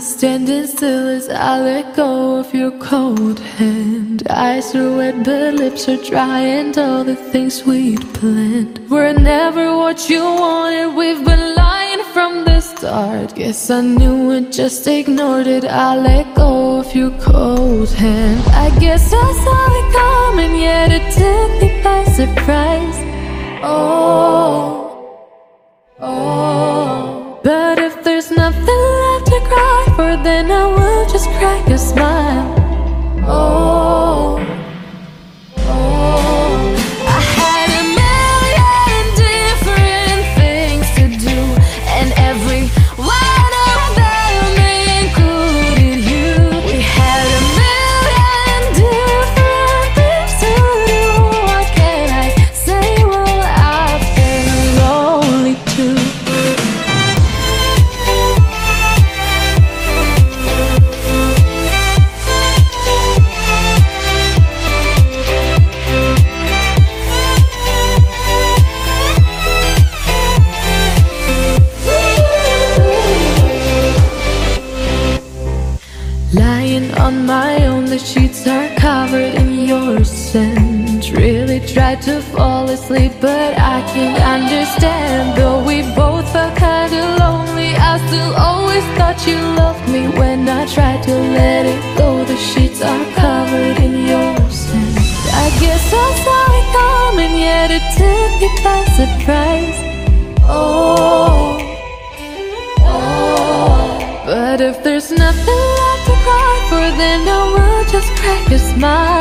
Standing still as I let go of your cold hand. Eyes are wet, but lips are dry, and all the things we'd planned were never what you wanted. We've been lying from the start. Guess I knew it, just ignored it. I let go of your cold hand. I guess I saw it coming, yet it took me by surprise. To cry for, then I will just crack a smile. Oh. Lying on my own, the sheets are covered in your scent. Really tried to fall asleep, but I can't understand. Though we both felt kinda lonely, I still always thought you loved me. When I tried to let it go, the sheets are covered in your scent. I guess I saw it coming, yet it took me by surprise. Oh. oh. But if there's nothing left to cry for, then I will just crack your smile.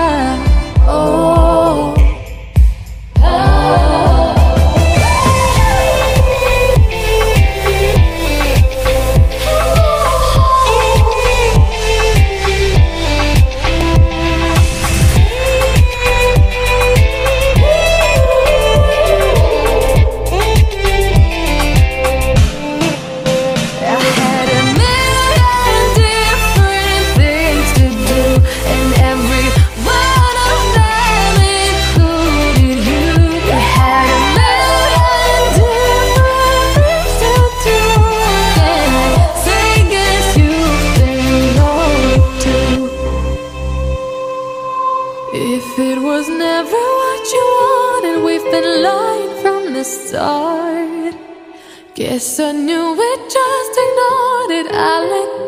If it was never what you wanted, we've been lying from the start. Guess I knew it, just ignored it. I let